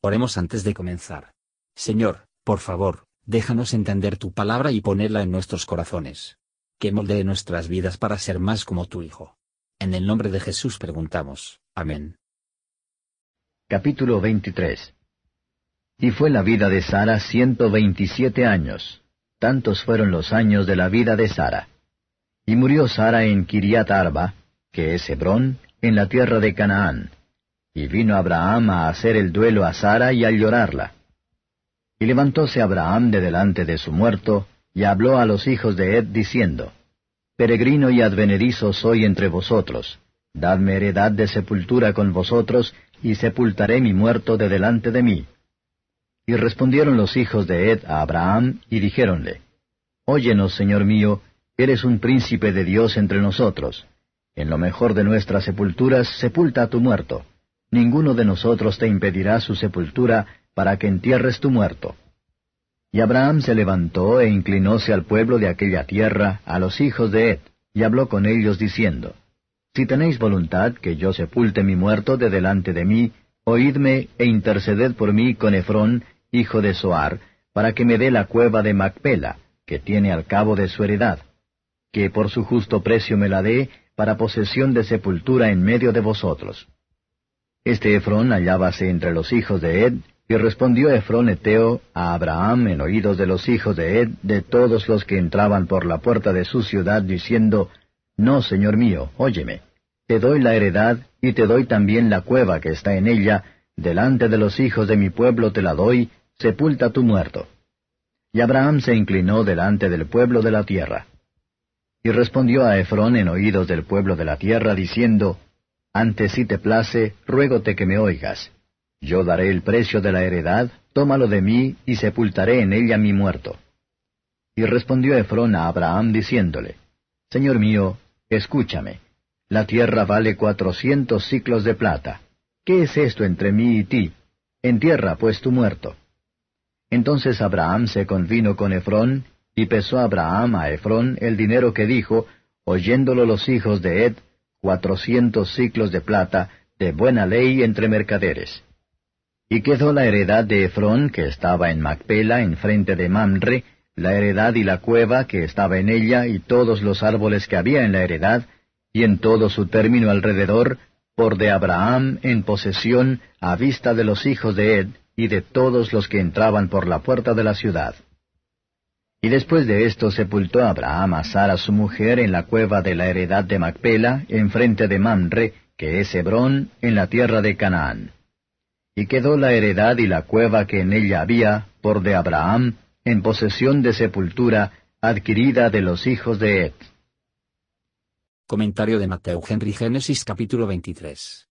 Oremos antes de comenzar. Señor, por favor, déjanos entender tu palabra y ponerla en nuestros corazones. Que moldee nuestras vidas para ser más como tu Hijo. En el nombre de Jesús preguntamos. Amén. Capítulo 23 Y fue la vida de Sara ciento veintisiete años. Tantos fueron los años de la vida de Sara. Y murió Sara en Kiriat Arba, que es Hebrón, en la tierra de Canaán y vino Abraham a hacer el duelo a Sara y a llorarla. Y levantóse Abraham de delante de su muerto, y habló a los hijos de Ed, diciendo, Peregrino y advenedizo soy entre vosotros, dadme heredad de sepultura con vosotros, y sepultaré mi muerto de delante de mí. Y respondieron los hijos de Ed a Abraham, y dijéronle, Óyenos, Señor mío, eres un príncipe de Dios entre nosotros. En lo mejor de nuestras sepulturas sepulta a tu muerto ninguno de nosotros te impedirá su sepultura para que entierres tu muerto. Y Abraham se levantó e inclinóse al pueblo de aquella tierra, a los hijos de Ed, y habló con ellos diciendo, Si tenéis voluntad que yo sepulte mi muerto de delante de mí, oídme e interceded por mí con Efrón, hijo de Soar, para que me dé la cueva de Macpela, que tiene al cabo de su heredad, que por su justo precio me la dé, para posesión de sepultura en medio de vosotros. Este Efrón hallábase entre los hijos de Ed, y respondió Efrón Eteo a Abraham en oídos de los hijos de Ed, de todos los que entraban por la puerta de su ciudad, diciendo, No, señor mío, óyeme, te doy la heredad, y te doy también la cueva que está en ella, delante de los hijos de mi pueblo te la doy, sepulta tu muerto. Y Abraham se inclinó delante del pueblo de la tierra. Y respondió a Efrón en oídos del pueblo de la tierra, diciendo, antes si te place, ruégote que me oigas. Yo daré el precio de la heredad, tómalo de mí, y sepultaré en ella mi muerto. Y respondió Efrón a Abraham diciéndole, Señor mío, escúchame. La tierra vale cuatrocientos ciclos de plata. ¿Qué es esto entre mí y ti? Entierra pues tu muerto. Entonces Abraham se convino con Efrón, y pesó Abraham a Efrón el dinero que dijo, oyéndolo los hijos de Ed, cuatrocientos ciclos de plata, de buena ley entre mercaderes. Y quedó la heredad de Efrón, que estaba en Macpela, frente de Mamre, la heredad y la cueva que estaba en ella, y todos los árboles que había en la heredad, y en todo su término alrededor, por de Abraham en posesión a vista de los hijos de Ed, y de todos los que entraban por la puerta de la ciudad. Y después de esto sepultó Abraham a Sara su mujer en la cueva de la heredad de Macpela, enfrente de Mamre, que es Hebrón, en la tierra de Canaán. Y quedó la heredad y la cueva que en ella había, por de Abraham, en posesión de sepultura, adquirida de los hijos de Ed. Comentario de Mateo Henry Génesis capítulo 23.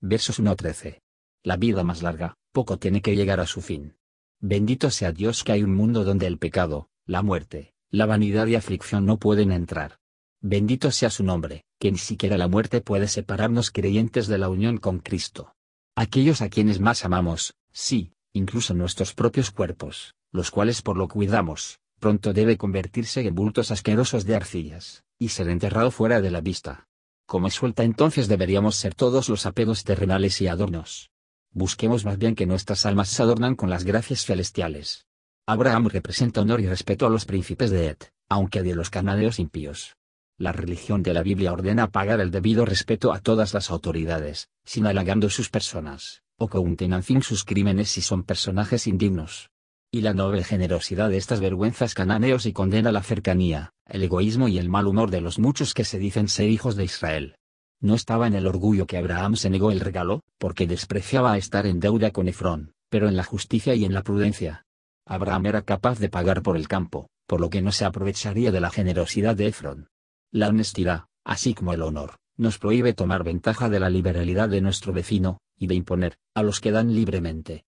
Versos 1 a 13. La vida más larga, poco tiene que llegar a su fin. Bendito sea Dios que hay un mundo donde el pecado, la muerte, la vanidad y aflicción no pueden entrar. Bendito sea su nombre, que ni siquiera la muerte puede separarnos creyentes de la unión con Cristo. Aquellos a quienes más amamos, sí, incluso nuestros propios cuerpos, los cuales por lo cuidamos, pronto debe convertirse en bultos asquerosos de arcillas, y ser enterrado fuera de la vista. Como suelta entonces deberíamos ser todos los apegos terrenales y adornos. Busquemos más bien que nuestras almas se adornan con las gracias celestiales, Abraham representa honor y respeto a los príncipes de Ed, aunque de los cananeos impíos. La religión de la Biblia ordena pagar el debido respeto a todas las autoridades, sin halagando sus personas, o que unten fin sus crímenes si son personajes indignos. Y la noble generosidad de estas vergüenzas cananeos y condena la cercanía, el egoísmo y el mal humor de los muchos que se dicen ser hijos de Israel. No estaba en el orgullo que Abraham se negó el regalo, porque despreciaba estar en deuda con Efrón, pero en la justicia y en la prudencia, Abraham era capaz de pagar por el campo, por lo que no se aprovecharía de la generosidad de Efron. La honestidad, así como el honor, nos prohíbe tomar ventaja de la liberalidad de nuestro vecino, y de imponer, a los que dan libremente.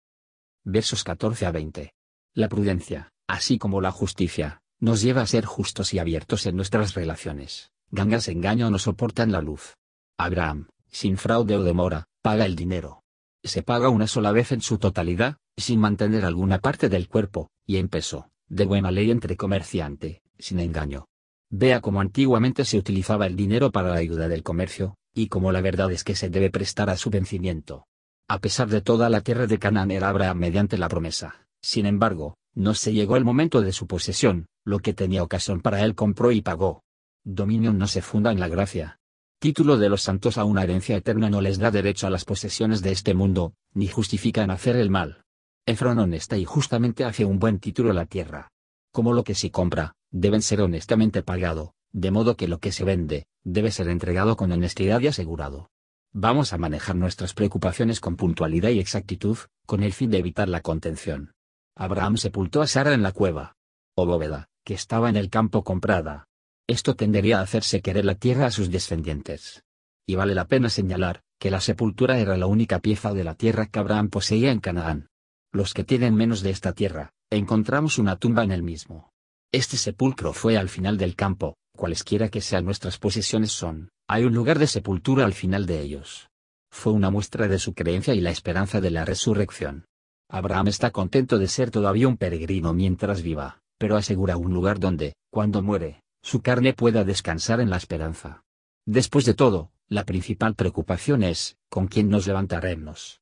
Versos 14 a 20. La prudencia, así como la justicia, nos lleva a ser justos y abiertos en nuestras relaciones. Gangas engaño no soportan la luz. Abraham, sin fraude o demora, paga el dinero. Se paga una sola vez en su totalidad, sin mantener alguna parte del cuerpo, y en peso, de buena ley entre comerciante, sin engaño. Vea cómo antiguamente se utilizaba el dinero para la ayuda del comercio, y cómo la verdad es que se debe prestar a su vencimiento. A pesar de toda la tierra de Canaán era Abraham mediante la promesa, sin embargo, no se llegó el momento de su posesión, lo que tenía ocasión para él compró y pagó. Dominio no se funda en la gracia. Título de los santos a una herencia eterna no les da derecho a las posesiones de este mundo, ni justifican hacer el mal. Efron honesta y justamente hace un buen título la tierra. Como lo que se compra, deben ser honestamente pagado, de modo que lo que se vende, debe ser entregado con honestidad y asegurado. Vamos a manejar nuestras preocupaciones con puntualidad y exactitud, con el fin de evitar la contención. Abraham sepultó a Sara en la cueva. O bóveda, que estaba en el campo comprada. Esto tendería a hacerse querer la tierra a sus descendientes. Y vale la pena señalar, que la sepultura era la única pieza de la tierra que Abraham poseía en Canaán. Los que tienen menos de esta tierra, encontramos una tumba en el mismo. Este sepulcro fue al final del campo, cualesquiera que sean nuestras posesiones son, hay un lugar de sepultura al final de ellos. Fue una muestra de su creencia y la esperanza de la resurrección. Abraham está contento de ser todavía un peregrino mientras viva, pero asegura un lugar donde, cuando muere, su carne pueda descansar en la esperanza. Después de todo, la principal preocupación es, ¿con quién nos levantaremos?